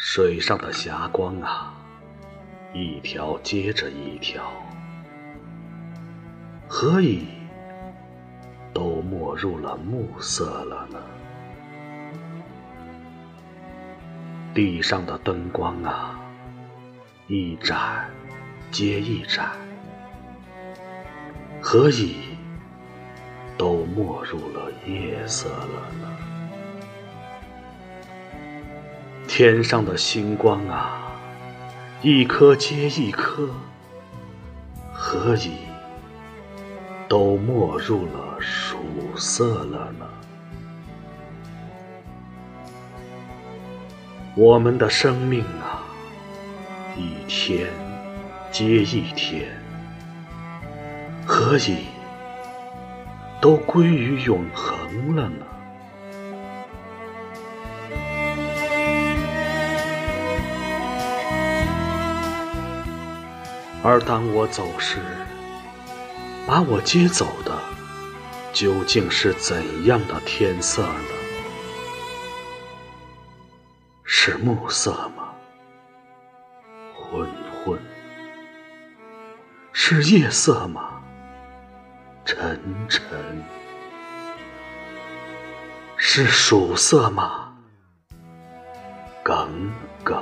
水上的霞光啊，一条接着一条，何以都没入了暮色了呢？地上的灯光啊，一盏接一盏，何以都没入了夜色了呢？天上的星光啊，一颗接一颗，何以都没入了曙色了呢？我们的生命啊，一天接一天，何以都归于永恒了呢？而当我走时，把我接走的究竟是怎样的天色呢？是暮色吗？昏昏。是夜色吗？沉沉。是曙色吗？耿耿。